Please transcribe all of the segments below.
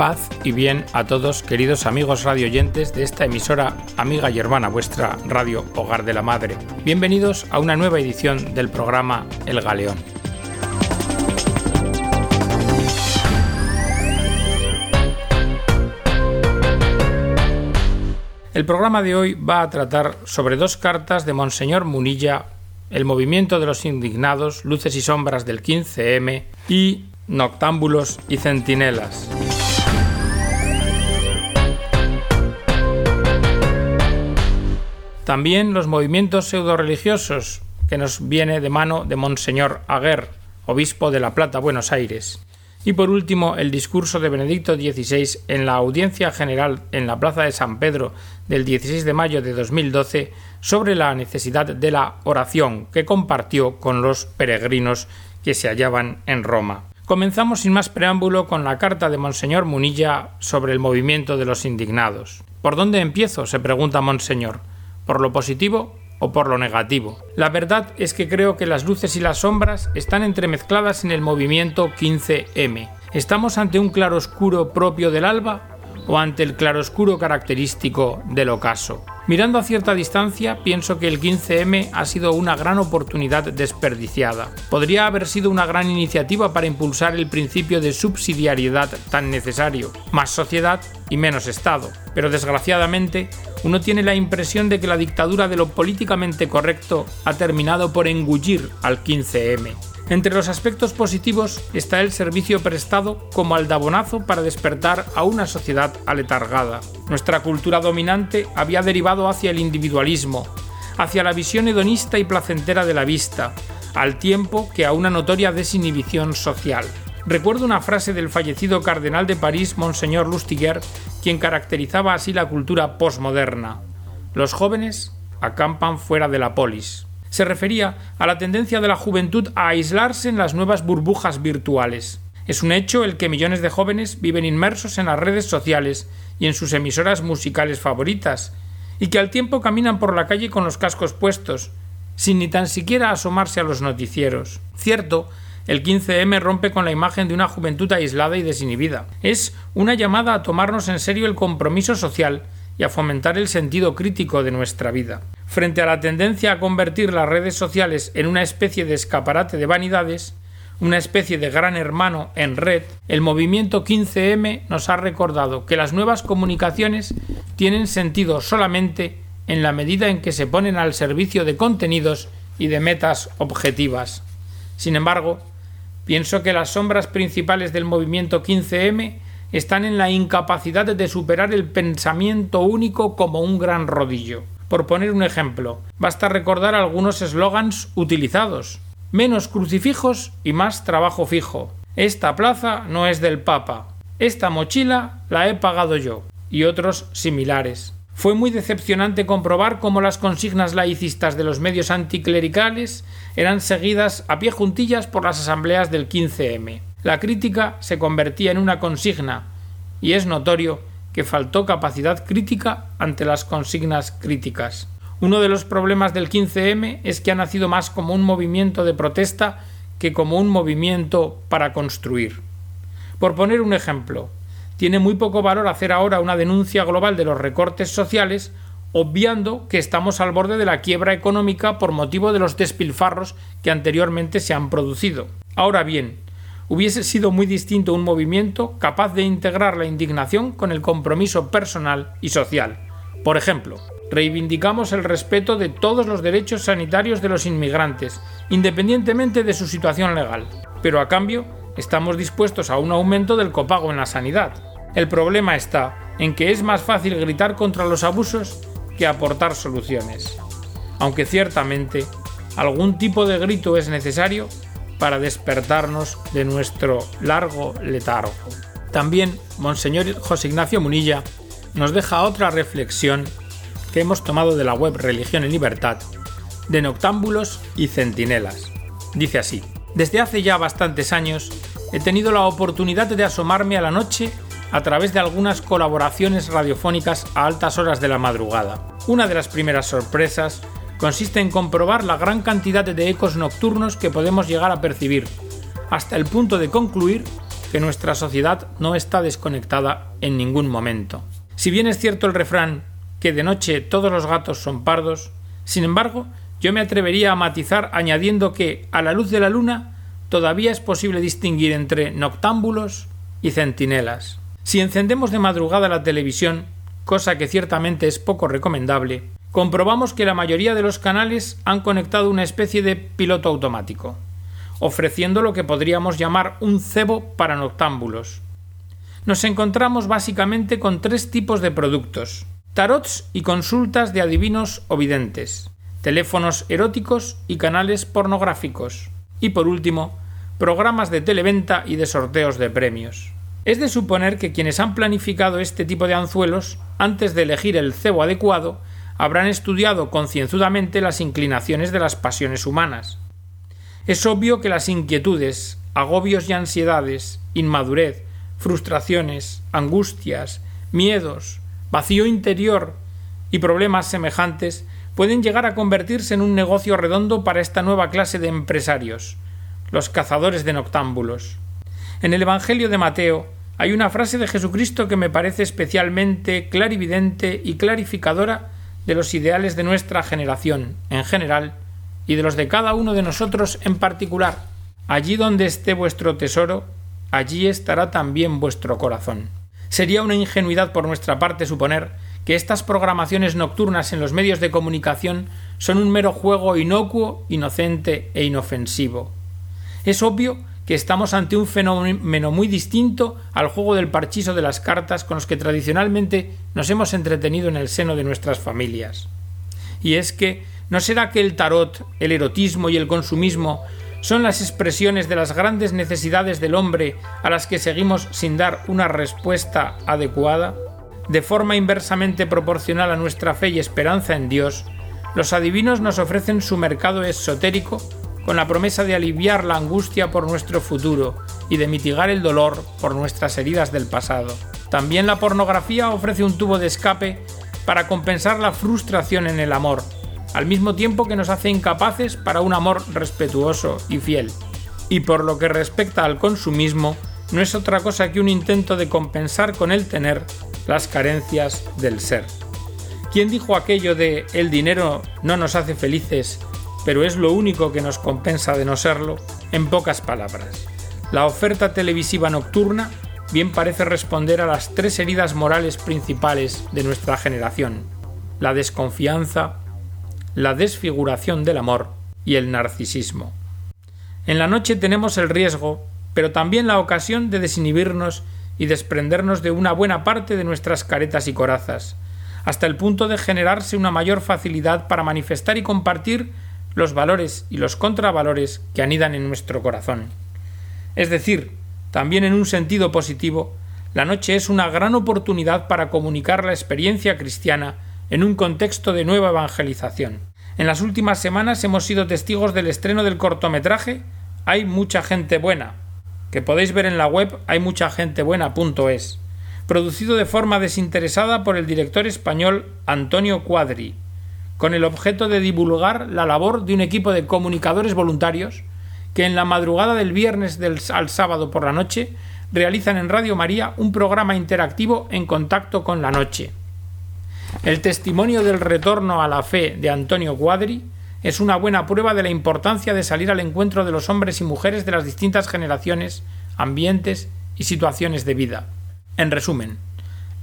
Paz y bien a todos, queridos amigos radioyentes de esta emisora amiga y hermana, vuestra radio Hogar de la Madre. Bienvenidos a una nueva edición del programa El Galeón. El programa de hoy va a tratar sobre dos cartas de Monseñor Munilla, el movimiento de los indignados, luces y sombras del 15M y noctámbulos y centinelas. También los movimientos pseudo-religiosos, que nos viene de mano de Monseñor Aguer, obispo de La Plata, Buenos Aires. Y por último, el discurso de Benedicto XVI en la audiencia general en la Plaza de San Pedro del 16 de mayo de 2012 sobre la necesidad de la oración que compartió con los peregrinos que se hallaban en Roma. Comenzamos sin más preámbulo con la carta de Monseñor Munilla sobre el movimiento de los indignados. ¿Por dónde empiezo? se pregunta Monseñor por lo positivo o por lo negativo. La verdad es que creo que las luces y las sombras están entremezcladas en el movimiento 15M. ¿Estamos ante un claroscuro propio del alba o ante el claroscuro característico del ocaso? Mirando a cierta distancia, pienso que el 15M ha sido una gran oportunidad desperdiciada. Podría haber sido una gran iniciativa para impulsar el principio de subsidiariedad tan necesario, más sociedad y menos Estado. Pero desgraciadamente, uno tiene la impresión de que la dictadura de lo políticamente correcto ha terminado por engullir al 15M. Entre los aspectos positivos está el servicio prestado como aldabonazo para despertar a una sociedad aletargada. Nuestra cultura dominante había derivado hacia el individualismo, hacia la visión hedonista y placentera de la vista, al tiempo que a una notoria desinhibición social. Recuerdo una frase del fallecido cardenal de París, Monseñor Lustiger, quien caracterizaba así la cultura posmoderna. Los jóvenes acampan fuera de la polis. Se refería a la tendencia de la juventud a aislarse en las nuevas burbujas virtuales. Es un hecho el que millones de jóvenes viven inmersos en las redes sociales y en sus emisoras musicales favoritas, y que al tiempo caminan por la calle con los cascos puestos, sin ni tan siquiera asomarse a los noticieros. Cierto el 15M rompe con la imagen de una juventud aislada y desinhibida. Es una llamada a tomarnos en serio el compromiso social y a fomentar el sentido crítico de nuestra vida. Frente a la tendencia a convertir las redes sociales en una especie de escaparate de vanidades, una especie de gran hermano en red, el movimiento 15M nos ha recordado que las nuevas comunicaciones tienen sentido solamente en la medida en que se ponen al servicio de contenidos y de metas objetivas. Sin embargo, Pienso que las sombras principales del movimiento 15M están en la incapacidad de superar el pensamiento único como un gran rodillo. Por poner un ejemplo, basta recordar algunos eslogans utilizados. Menos crucifijos y más trabajo fijo. Esta plaza no es del Papa. Esta mochila la he pagado yo. Y otros similares. Fue muy decepcionante comprobar cómo las consignas laicistas de los medios anticlericales eran seguidas a pie juntillas por las asambleas del 15M. La crítica se convertía en una consigna, y es notorio que faltó capacidad crítica ante las consignas críticas. Uno de los problemas del 15M es que ha nacido más como un movimiento de protesta que como un movimiento para construir. Por poner un ejemplo, tiene muy poco valor hacer ahora una denuncia global de los recortes sociales, obviando que estamos al borde de la quiebra económica por motivo de los despilfarros que anteriormente se han producido. Ahora bien, hubiese sido muy distinto un movimiento capaz de integrar la indignación con el compromiso personal y social. Por ejemplo, reivindicamos el respeto de todos los derechos sanitarios de los inmigrantes, independientemente de su situación legal, pero a cambio estamos dispuestos a un aumento del copago en la sanidad. El problema está en que es más fácil gritar contra los abusos que aportar soluciones, aunque ciertamente algún tipo de grito es necesario para despertarnos de nuestro largo letargo. También Monseñor José Ignacio Munilla nos deja otra reflexión que hemos tomado de la web Religión y Libertad, de noctámbulos y centinelas. Dice así, desde hace ya bastantes años he tenido la oportunidad de asomarme a la noche a través de algunas colaboraciones radiofónicas a altas horas de la madrugada. Una de las primeras sorpresas consiste en comprobar la gran cantidad de ecos nocturnos que podemos llegar a percibir, hasta el punto de concluir que nuestra sociedad no está desconectada en ningún momento. Si bien es cierto el refrán que de noche todos los gatos son pardos, sin embargo, yo me atrevería a matizar añadiendo que, a la luz de la luna, todavía es posible distinguir entre noctámbulos y centinelas. Si encendemos de madrugada la televisión, cosa que ciertamente es poco recomendable, comprobamos que la mayoría de los canales han conectado una especie de piloto automático, ofreciendo lo que podríamos llamar un cebo para noctámbulos. Nos encontramos básicamente con tres tipos de productos tarots y consultas de adivinos o videntes, teléfonos eróticos y canales pornográficos, y por último, programas de televenta y de sorteos de premios. Es de suponer que quienes han planificado este tipo de anzuelos, antes de elegir el cebo adecuado, habrán estudiado concienzudamente las inclinaciones de las pasiones humanas. Es obvio que las inquietudes, agobios y ansiedades, inmadurez, frustraciones, angustias, miedos, vacío interior y problemas semejantes pueden llegar a convertirse en un negocio redondo para esta nueva clase de empresarios, los cazadores de noctámbulos. En el Evangelio de Mateo hay una frase de Jesucristo que me parece especialmente clarividente y clarificadora de los ideales de nuestra generación en general y de los de cada uno de nosotros en particular. Allí donde esté vuestro tesoro, allí estará también vuestro corazón. Sería una ingenuidad por nuestra parte suponer que estas programaciones nocturnas en los medios de comunicación son un mero juego inocuo, inocente e inofensivo. Es obvio que estamos ante un fenómeno muy distinto al juego del parchiso de las cartas con los que tradicionalmente nos hemos entretenido en el seno de nuestras familias. Y es que ¿no será que el tarot, el erotismo y el consumismo son las expresiones de las grandes necesidades del hombre a las que seguimos sin dar una respuesta adecuada? De forma inversamente proporcional a nuestra fe y esperanza en Dios, los adivinos nos ofrecen su mercado esotérico con la promesa de aliviar la angustia por nuestro futuro y de mitigar el dolor por nuestras heridas del pasado. También la pornografía ofrece un tubo de escape para compensar la frustración en el amor, al mismo tiempo que nos hace incapaces para un amor respetuoso y fiel. Y por lo que respecta al consumismo, no es otra cosa que un intento de compensar con el tener las carencias del ser. ¿Quién dijo aquello de el dinero no nos hace felices pero es lo único que nos compensa de no serlo, en pocas palabras. La oferta televisiva nocturna bien parece responder a las tres heridas morales principales de nuestra generación, la desconfianza, la desfiguración del amor y el narcisismo. En la noche tenemos el riesgo, pero también la ocasión de desinhibirnos y desprendernos de una buena parte de nuestras caretas y corazas, hasta el punto de generarse una mayor facilidad para manifestar y compartir los valores y los contravalores que anidan en nuestro corazón. Es decir, también en un sentido positivo, la noche es una gran oportunidad para comunicar la experiencia cristiana en un contexto de nueva evangelización. En las últimas semanas hemos sido testigos del estreno del cortometraje Hay mucha gente buena, que podéis ver en la web hay mucha gente buena.es, producido de forma desinteresada por el director español Antonio Cuadri, con el objeto de divulgar la labor de un equipo de comunicadores voluntarios que en la madrugada del viernes al sábado por la noche realizan en Radio María un programa interactivo en contacto con la noche. El testimonio del retorno a la fe de Antonio Cuadri es una buena prueba de la importancia de salir al encuentro de los hombres y mujeres de las distintas generaciones, ambientes y situaciones de vida. En resumen,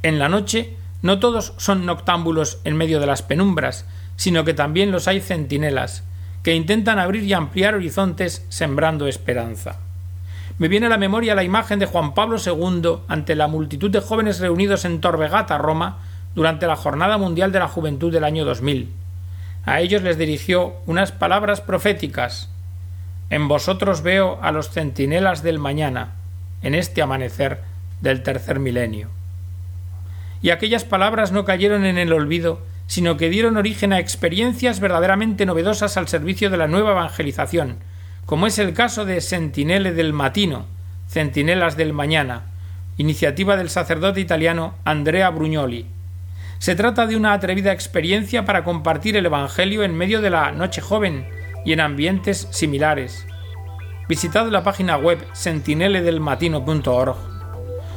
en la noche no todos son noctámbulos en medio de las penumbras, sino que también los hay centinelas, que intentan abrir y ampliar horizontes sembrando esperanza. Me viene a la memoria la imagen de Juan Pablo II ante la multitud de jóvenes reunidos en Torvegata, Roma, durante la Jornada Mundial de la Juventud del año 2000. A ellos les dirigió unas palabras proféticas. En vosotros veo a los centinelas del mañana, en este amanecer del tercer milenio. Y aquellas palabras no cayeron en el olvido, sino que dieron origen a experiencias verdaderamente novedosas al servicio de la nueva evangelización, como es el caso de Sentinelle del Matino, Centinelas del Mañana, iniciativa del sacerdote italiano Andrea Brugnoli. Se trata de una atrevida experiencia para compartir el Evangelio en medio de la noche joven y en ambientes similares. visitad la página web sentineledelmatino.org.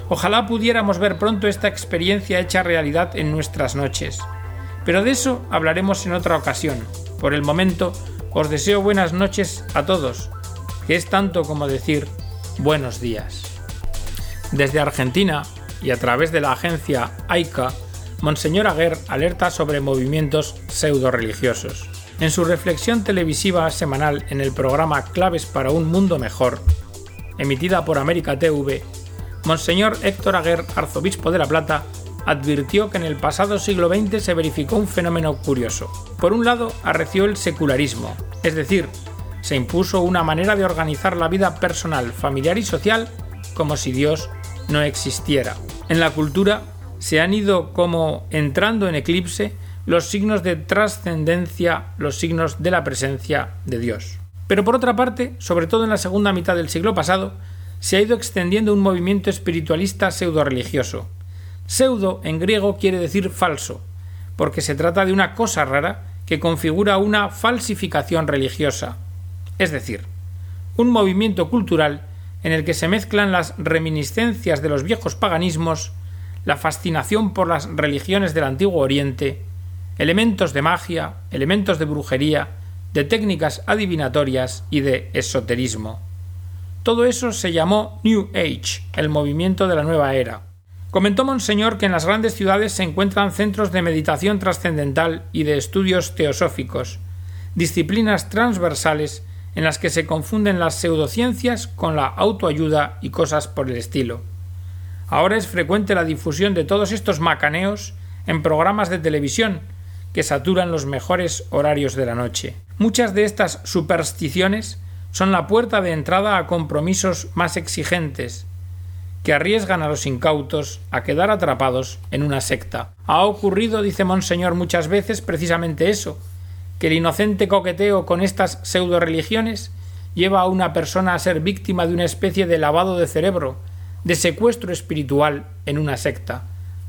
Ojalá pudiéramos ver pronto esta experiencia hecha realidad en nuestras noches. Pero de eso hablaremos en otra ocasión. Por el momento, os deseo buenas noches a todos, que es tanto como decir buenos días. Desde Argentina y a través de la agencia AICA, Monseñor Aguer alerta sobre movimientos pseudo-religiosos. En su reflexión televisiva semanal en el programa Claves para un Mundo Mejor, emitida por América TV, Monseñor Héctor Aguer, arzobispo de La Plata, advirtió que en el pasado siglo XX se verificó un fenómeno curioso. Por un lado, arreció el secularismo, es decir, se impuso una manera de organizar la vida personal, familiar y social como si Dios no existiera. En la cultura se han ido como entrando en eclipse los signos de trascendencia, los signos de la presencia de Dios. Pero por otra parte, sobre todo en la segunda mitad del siglo pasado, se ha ido extendiendo un movimiento espiritualista pseudo-religioso. Pseudo en griego quiere decir falso, porque se trata de una cosa rara que configura una falsificación religiosa, es decir, un movimiento cultural en el que se mezclan las reminiscencias de los viejos paganismos, la fascinación por las religiones del antiguo Oriente, elementos de magia, elementos de brujería, de técnicas adivinatorias y de esoterismo. Todo eso se llamó New Age, el movimiento de la nueva era. Comentó Monseñor que en las grandes ciudades se encuentran centros de meditación trascendental y de estudios teosóficos, disciplinas transversales en las que se confunden las pseudociencias con la autoayuda y cosas por el estilo. Ahora es frecuente la difusión de todos estos macaneos en programas de televisión que saturan los mejores horarios de la noche. Muchas de estas supersticiones son la puerta de entrada a compromisos más exigentes, que arriesgan a los incautos a quedar atrapados en una secta. Ha ocurrido, dice Monseñor, muchas veces precisamente eso, que el inocente coqueteo con estas pseudo religiones lleva a una persona a ser víctima de una especie de lavado de cerebro, de secuestro espiritual en una secta,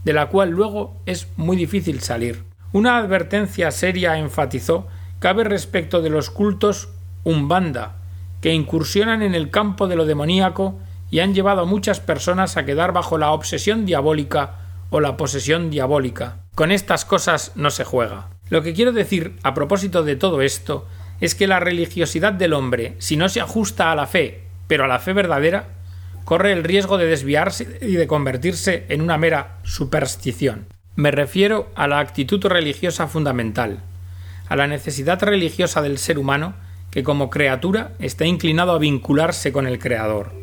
de la cual luego es muy difícil salir. Una advertencia seria enfatizó cabe respecto de los cultos umbanda, que incursionan en el campo de lo demoníaco y han llevado a muchas personas a quedar bajo la obsesión diabólica o la posesión diabólica. Con estas cosas no se juega. Lo que quiero decir a propósito de todo esto es que la religiosidad del hombre, si no se ajusta a la fe, pero a la fe verdadera, corre el riesgo de desviarse y de convertirse en una mera superstición. Me refiero a la actitud religiosa fundamental, a la necesidad religiosa del ser humano que como criatura está inclinado a vincularse con el Creador.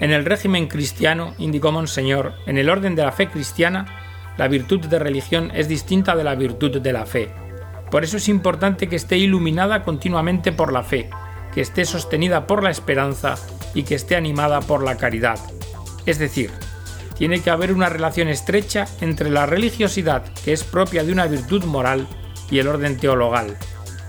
En el régimen cristiano, indicó Monseñor, en el orden de la fe cristiana, la virtud de religión es distinta de la virtud de la fe. Por eso es importante que esté iluminada continuamente por la fe, que esté sostenida por la esperanza y que esté animada por la caridad. Es decir, tiene que haber una relación estrecha entre la religiosidad, que es propia de una virtud moral, y el orden teologal,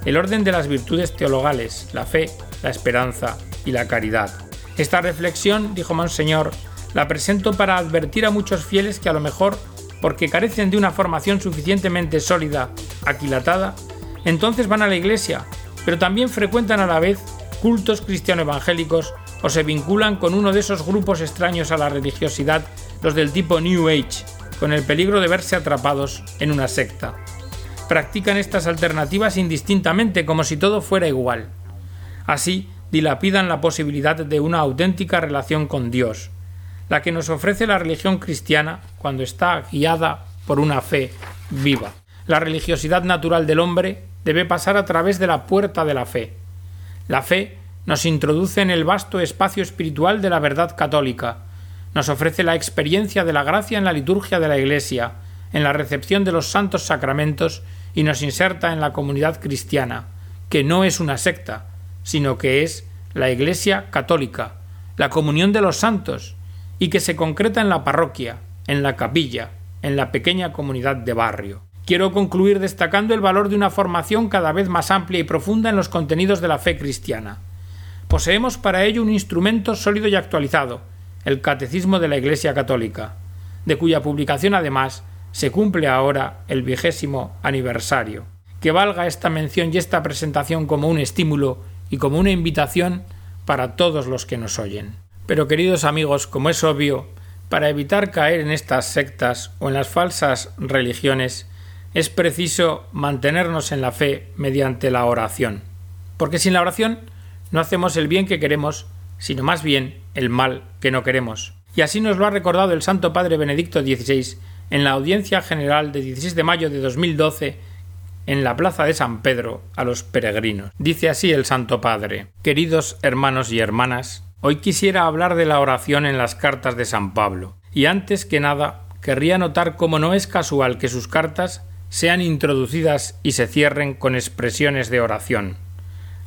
el orden de las virtudes teologales, la fe, la esperanza y la caridad. Esta reflexión, dijo Monseñor, la presento para advertir a muchos fieles que a lo mejor, porque carecen de una formación suficientemente sólida, aquilatada, entonces van a la iglesia, pero también frecuentan a la vez cultos cristiano-evangélicos o se vinculan con uno de esos grupos extraños a la religiosidad, los del tipo New Age, con el peligro de verse atrapados en una secta practican estas alternativas indistintamente como si todo fuera igual. Así, dilapidan la posibilidad de una auténtica relación con Dios, la que nos ofrece la religión cristiana cuando está guiada por una fe viva. La religiosidad natural del hombre debe pasar a través de la puerta de la fe. La fe nos introduce en el vasto espacio espiritual de la verdad católica, nos ofrece la experiencia de la gracia en la liturgia de la Iglesia, en la recepción de los santos sacramentos y nos inserta en la comunidad cristiana, que no es una secta, sino que es la Iglesia católica, la comunión de los santos, y que se concreta en la parroquia, en la capilla, en la pequeña comunidad de barrio. Quiero concluir destacando el valor de una formación cada vez más amplia y profunda en los contenidos de la fe cristiana. Poseemos para ello un instrumento sólido y actualizado, el Catecismo de la Iglesia Católica, de cuya publicación además se cumple ahora el vigésimo aniversario. Que valga esta mención y esta presentación como un estímulo y como una invitación para todos los que nos oyen. Pero queridos amigos, como es obvio, para evitar caer en estas sectas o en las falsas religiones, es preciso mantenernos en la fe mediante la oración. Porque sin la oración no hacemos el bien que queremos, sino más bien el mal que no queremos. Y así nos lo ha recordado el Santo Padre Benedicto XVI en la audiencia general de 16 de mayo de 2012 en la plaza de San Pedro a los peregrinos. Dice así el Santo Padre Queridos hermanos y hermanas, hoy quisiera hablar de la oración en las cartas de San Pablo, y antes que nada querría notar cómo no es casual que sus cartas sean introducidas y se cierren con expresiones de oración.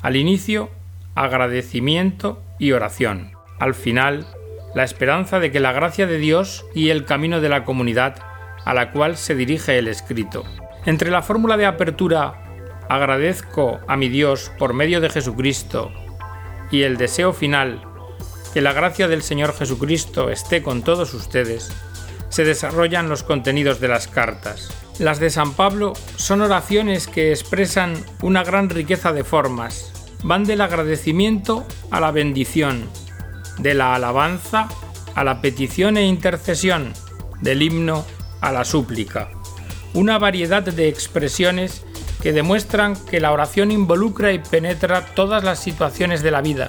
Al inicio, agradecimiento y oración. Al final, la esperanza de que la gracia de Dios y el camino de la comunidad a la cual se dirige el escrito. Entre la fórmula de apertura agradezco a mi Dios por medio de Jesucristo y el deseo final que la gracia del Señor Jesucristo esté con todos ustedes, se desarrollan los contenidos de las cartas. Las de San Pablo son oraciones que expresan una gran riqueza de formas. Van del agradecimiento a la bendición, de la alabanza a la petición e intercesión, del himno a la súplica. Una variedad de expresiones que demuestran que la oración involucra y penetra todas las situaciones de la vida,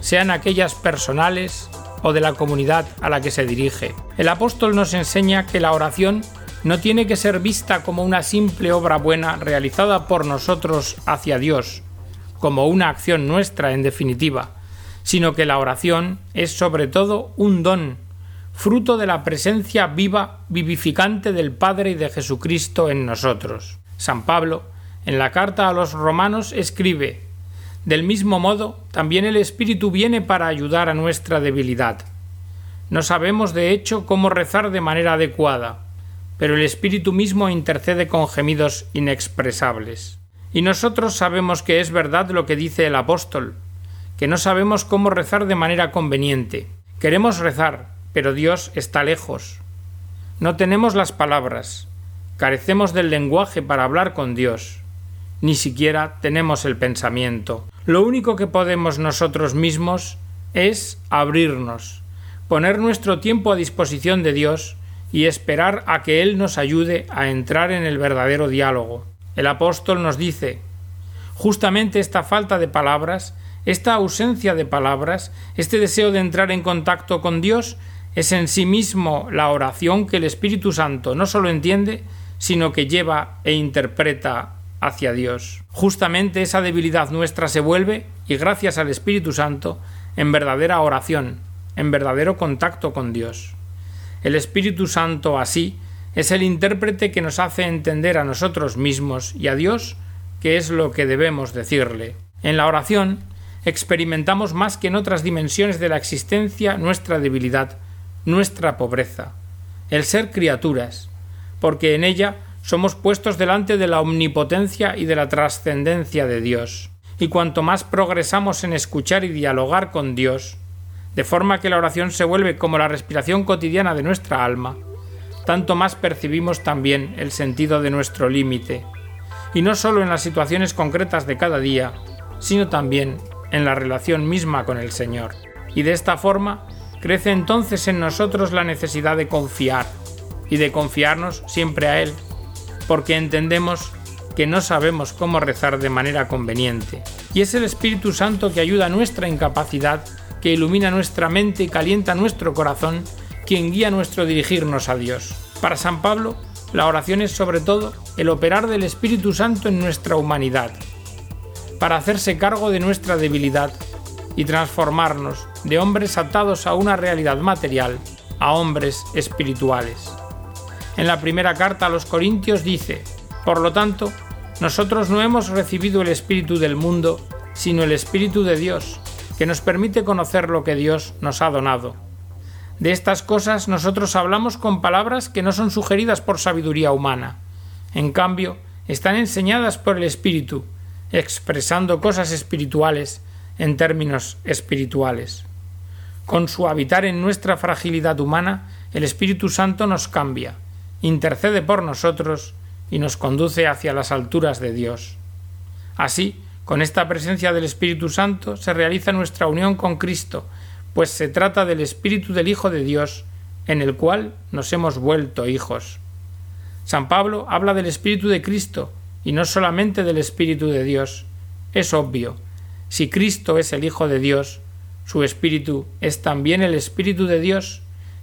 sean aquellas personales o de la comunidad a la que se dirige. El apóstol nos enseña que la oración no tiene que ser vista como una simple obra buena realizada por nosotros hacia Dios, como una acción nuestra en definitiva, sino que la oración es sobre todo un don, fruto de la presencia viva, vivificante del Padre y de Jesucristo en nosotros. San Pablo, en la carta a los romanos, escribe Del mismo modo, también el Espíritu viene para ayudar a nuestra debilidad. No sabemos de hecho cómo rezar de manera adecuada, pero el Espíritu mismo intercede con gemidos inexpresables. Y nosotros sabemos que es verdad lo que dice el apóstol, que no sabemos cómo rezar de manera conveniente. Queremos rezar, pero Dios está lejos. No tenemos las palabras, carecemos del lenguaje para hablar con Dios, ni siquiera tenemos el pensamiento. Lo único que podemos nosotros mismos es abrirnos, poner nuestro tiempo a disposición de Dios y esperar a que Él nos ayude a entrar en el verdadero diálogo. El apóstol nos dice justamente esta falta de palabras, esta ausencia de palabras, este deseo de entrar en contacto con Dios, es en sí mismo la oración que el Espíritu Santo no solo entiende, sino que lleva e interpreta hacia Dios. Justamente esa debilidad nuestra se vuelve, y gracias al Espíritu Santo, en verdadera oración, en verdadero contacto con Dios. El Espíritu Santo así es el intérprete que nos hace entender a nosotros mismos y a Dios qué es lo que debemos decirle. En la oración experimentamos más que en otras dimensiones de la existencia nuestra debilidad, nuestra pobreza, el ser criaturas, porque en ella somos puestos delante de la omnipotencia y de la trascendencia de Dios. Y cuanto más progresamos en escuchar y dialogar con Dios, de forma que la oración se vuelve como la respiración cotidiana de nuestra alma, tanto más percibimos también el sentido de nuestro límite, y no solo en las situaciones concretas de cada día, sino también en la relación misma con el Señor. Y de esta forma crece entonces en nosotros la necesidad de confiar, y de confiarnos siempre a Él, porque entendemos que no sabemos cómo rezar de manera conveniente. Y es el Espíritu Santo que ayuda a nuestra incapacidad que ilumina nuestra mente y calienta nuestro corazón, quien guía nuestro dirigirnos a Dios. Para San Pablo, la oración es sobre todo el operar del Espíritu Santo en nuestra humanidad, para hacerse cargo de nuestra debilidad y transformarnos de hombres atados a una realidad material a hombres espirituales. En la primera carta a los Corintios dice, por lo tanto, nosotros no hemos recibido el Espíritu del mundo, sino el Espíritu de Dios, que nos permite conocer lo que Dios nos ha donado. De estas cosas nosotros hablamos con palabras que no son sugeridas por sabiduría humana. En cambio, están enseñadas por el Espíritu, expresando cosas espirituales en términos espirituales. Con su habitar en nuestra fragilidad humana, el Espíritu Santo nos cambia, intercede por nosotros y nos conduce hacia las alturas de Dios. Así, Con esta presencia del Espíritu Santo se realiza nuestra unión con Cristo, pues se trata del Espíritu del Hijo de Dios, en el cual nos hemos vuelto hijos. San Pablo habla del Espíritu de Cristo, y no solamente del Espíritu de Dios. Es obvio, si Cristo es el Hijo de Dios, su Espíritu es también el Espíritu de Dios,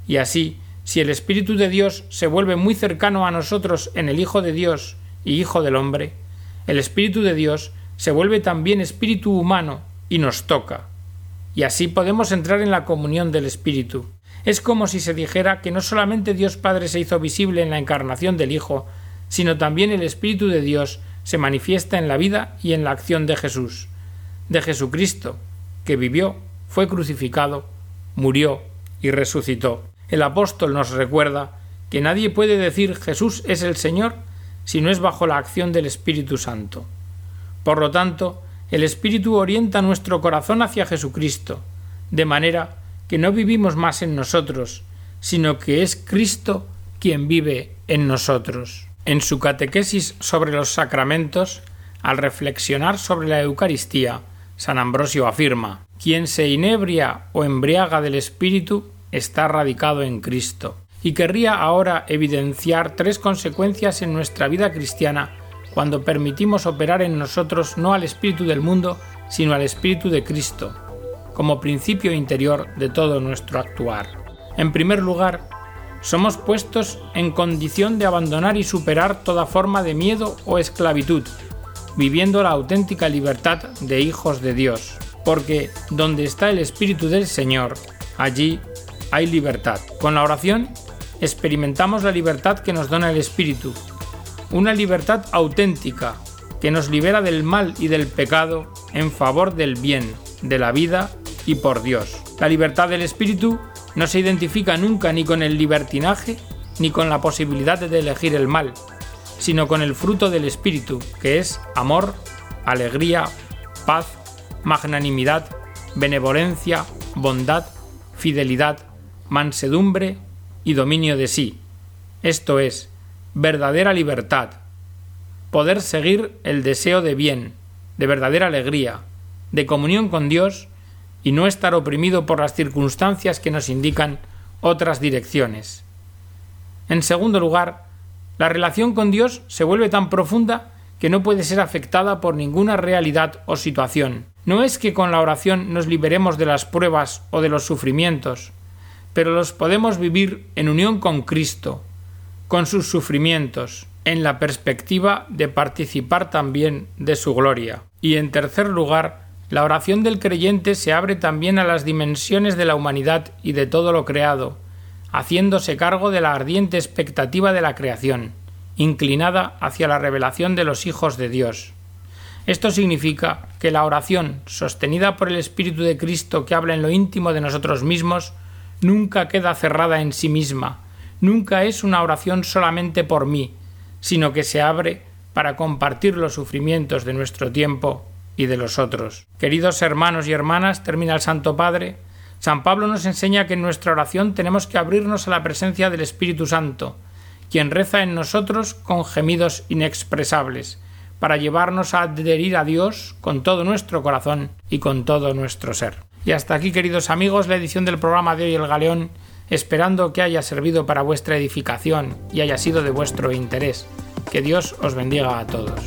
y así, si el Espíritu de Dios se vuelve muy cercano a nosotros en el Hijo de Dios y Hijo del hombre, el Espíritu de Dios se vuelve también Espíritu humano y nos toca. Y así podemos entrar en la comunión del Espíritu. Es como si se dijera que no solamente Dios Padre se hizo visible en la encarnación del Hijo, sino también el Espíritu de Dios se manifiesta en la vida y en la acción de Jesús, de Jesucristo, que vivió, fue crucificado, murió y resucitó. El apóstol nos recuerda que nadie puede decir Jesús es el Señor si no es bajo la acción del Espíritu Santo. Por lo tanto, el Espíritu orienta nuestro corazón hacia Jesucristo, de manera que no vivimos más en nosotros, sino que es Cristo quien vive en nosotros. En su catequesis sobre los sacramentos, al reflexionar sobre la Eucaristía, San Ambrosio afirma Quien se inebria o embriaga del Espíritu está radicado en Cristo. Y querría ahora evidenciar tres consecuencias en nuestra vida cristiana cuando permitimos operar en nosotros no al Espíritu del mundo, sino al Espíritu de Cristo, como principio interior de todo nuestro actuar. En primer lugar, somos puestos en condición de abandonar y superar toda forma de miedo o esclavitud, viviendo la auténtica libertad de hijos de Dios, porque donde está el Espíritu del Señor, allí hay libertad. Con la oración experimentamos la libertad que nos dona el Espíritu, una libertad auténtica que nos libera del mal y del pecado en favor del bien, de la vida y por Dios. La libertad del espíritu no se identifica nunca ni con el libertinaje ni con la posibilidad de elegir el mal, sino con el fruto del espíritu, que es amor, alegría, paz, magnanimidad, benevolencia, bondad, fidelidad, mansedumbre y dominio de sí. Esto es, verdadera libertad, poder seguir el deseo de bien, de verdadera alegría, de comunión con Dios y no estar oprimido por las circunstancias que nos indican otras direcciones. En segundo lugar, la relación con Dios se vuelve tan profunda que no puede ser afectada por ninguna realidad o situación. No es que con la oración nos liberemos de las pruebas o de los sufrimientos, pero los podemos vivir en unión con Cristo, con sus sufrimientos, en la perspectiva de participar también de su gloria. Y en tercer lugar, la oración del creyente se abre también a las dimensiones de la humanidad y de todo lo creado, haciéndose cargo de la ardiente expectativa de la creación, inclinada hacia la revelación de los hijos de Dios. Esto significa que la oración, sostenida por el Espíritu de Cristo que habla en lo íntimo de nosotros mismos, nunca queda cerrada en sí misma, nunca es una oración solamente por mí, sino que se abre para compartir los sufrimientos de nuestro tiempo y de los otros. Queridos hermanos y hermanas, termina el Santo Padre, San Pablo nos enseña que en nuestra oración tenemos que abrirnos a la presencia del Espíritu Santo, quien reza en nosotros con gemidos inexpresables, para llevarnos a adherir a Dios con todo nuestro corazón y con todo nuestro ser. Y hasta aquí, queridos amigos, la edición del programa de hoy El Galeón, esperando que haya servido para vuestra edificación y haya sido de vuestro interés. Que Dios os bendiga a todos.